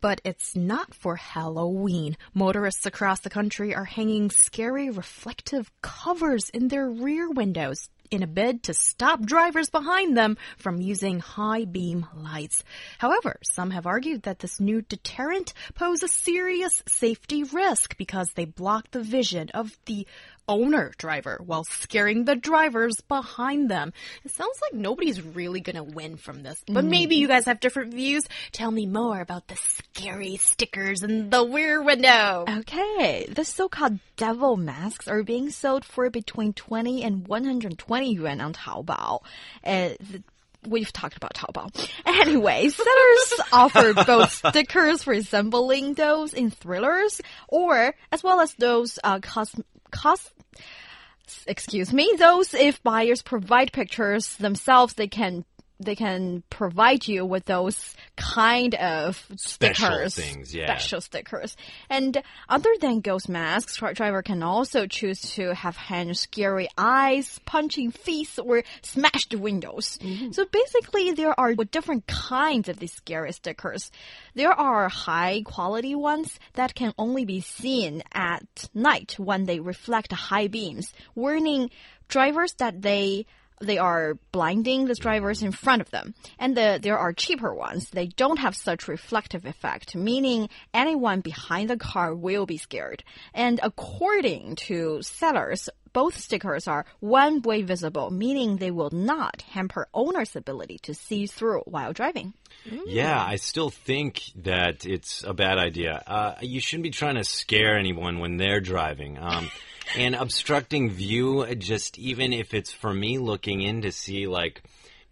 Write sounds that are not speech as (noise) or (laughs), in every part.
but it's not for Halloween. Motorists across the country are hanging scary reflective covers in their rear windows in a bid to stop drivers behind them from using high beam lights. However, some have argued that this new deterrent poses a serious safety risk because they block the vision of the owner driver while scaring the drivers behind them. It sounds like nobody's really going to win from this, but maybe you guys have different views. Tell me more about the scary stickers in the rear window. Okay, the so-called devil masks are being sold for between 20 and 120 yuan on Taobao. Uh, We've talked about Taobao. (laughs) Anyway, sellers (laughs) offer both stickers resembling those in thrillers, or as well as those uh, cos cos excuse me, those if buyers provide pictures themselves, they can they can provide you with those kind of Special stickers, things, yeah. special stickers. And other than ghost masks, truck driver can also choose to have hang scary eyes, punching face, or smashed windows. Mm-hmm. So basically, there are different kinds of these scary stickers. There are high quality ones that can only be seen at night when they reflect high beams, warning drivers that they they are blinding the drivers in front of them. And the, there are cheaper ones. They don't have such reflective effect, meaning anyone behind the car will be scared. And according to sellers, both stickers are one-way visible, meaning they will not hamper owner's ability to see through while driving. Yeah, I still think that it's a bad idea. Uh, you shouldn't be trying to scare anyone when they're driving. Um, (laughs) and obstructing view, just even if it's for me looking in to see, like,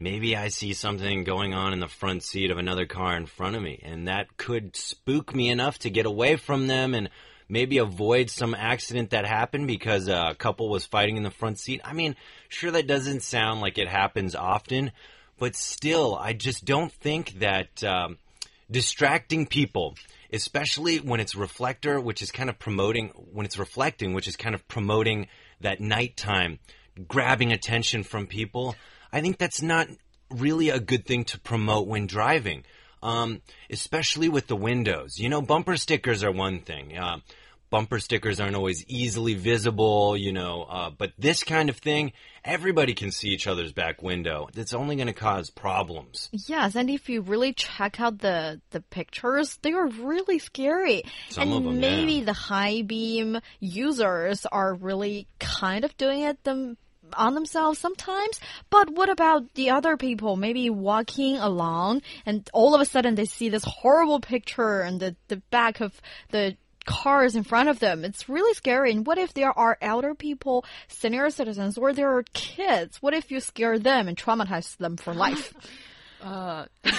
maybe I see something going on in the front seat of another car in front of me, and that could spook me enough to get away from them and maybe avoid some accident that happened because a couple was fighting in the front seat. I mean, sure, that doesn't sound like it happens often, but still, I just don't think that um, distracting people, especially when it's reflector, which is kind of promoting, when it's reflecting, which is kind of promoting that nighttime, grabbing attention from people, I think that's not really a good thing to promote when driving. Um, especially with the windows. You know, bumper stickers are one thing. Uh, bumper stickers aren't always easily visible, you know, uh, but this kind of thing, everybody can see each other's back window. It's only going to cause problems. Yes, and if you really check out the the pictures, they are really scary. Some and of 'em, yeah. maybe the high beam users are really kind of doing it them on themselves sometimes. But what about the other people? Maybe walking along and all of a sudden they see this horrible picture and the the back of the cars in front of them. It's really scary. And what if there are elder people, senior citizens, or there are kids? What if you scare them and traumatize them for life?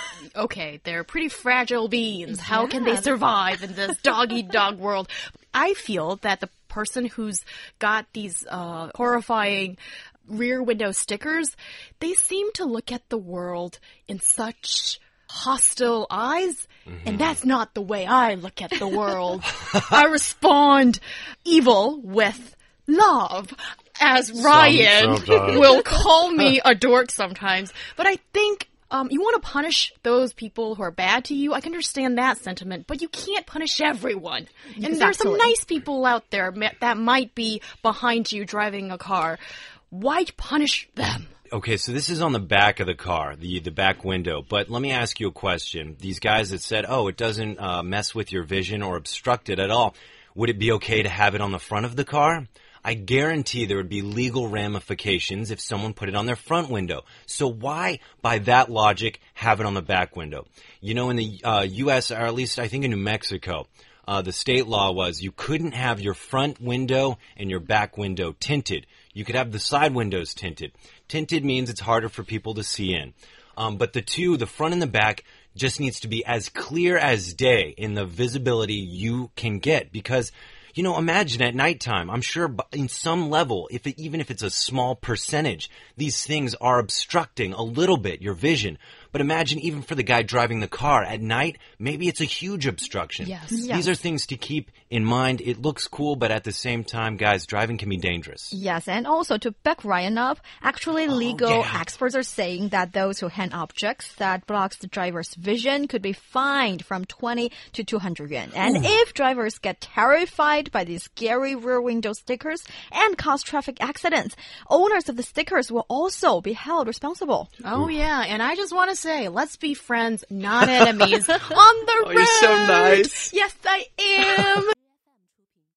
(laughs) okay, they're pretty fragile beings. How can they survive in this dog eat dog world? I feel that the person who's got these uh, horrifying rear window stickers, they seem to look at the world in such hostile eyes. And that's not the way I look at the world. (laughs) I respond evil with love. As Ryan sometimes. will call (laughs) me a dork sometimes. But I think um, you want to punish those people who are bad to you. I can understand that sentiment, but you can't punish everyone. And there's some nice people out there that might be behind you driving a car. Why punish them? Okay, so this is on the back of the car, the the back window. But let me ask you a question. These guys that said, "Oh, it doesn't uh, mess with your vision or obstruct it at all," would it be okay to have it on the front of the car? I guarantee there would be legal ramifications if someone put it on their front window. So why, by that logic, have it on the back window? You know, in the uh, U.S. or at least I think in New Mexico, uh, the state law was you couldn't have your front window and your back window tinted. You could have the side windows tinted. Tinted means it's harder for people to see in. Um, but the two, the front and the back, just needs to be as clear as day in the visibility you can get because you know, imagine at nighttime, I'm sure in some level, if it, even if it's a small percentage, these things are obstructing a little bit your vision. But imagine even for the guy driving the car at night, maybe it's a huge obstruction. Yes. These are things to keep in mind. It looks cool, but at the same time, guys, driving can be dangerous. Yes, and also to back Ryan up, actually oh, legal Oh, yeah. experts are saying that those who hand objects that blocks the driver's vision could be fined from 20 to 200 yuan. And if drivers get terrified by these scary rear window stickers and cause traffic accidents, owners of the stickers will also be held responsible. Oh yeah, and I just want to say, let's be friends, not enemies, (laughs) on the road. Oh, you're so nice. Yes, I am.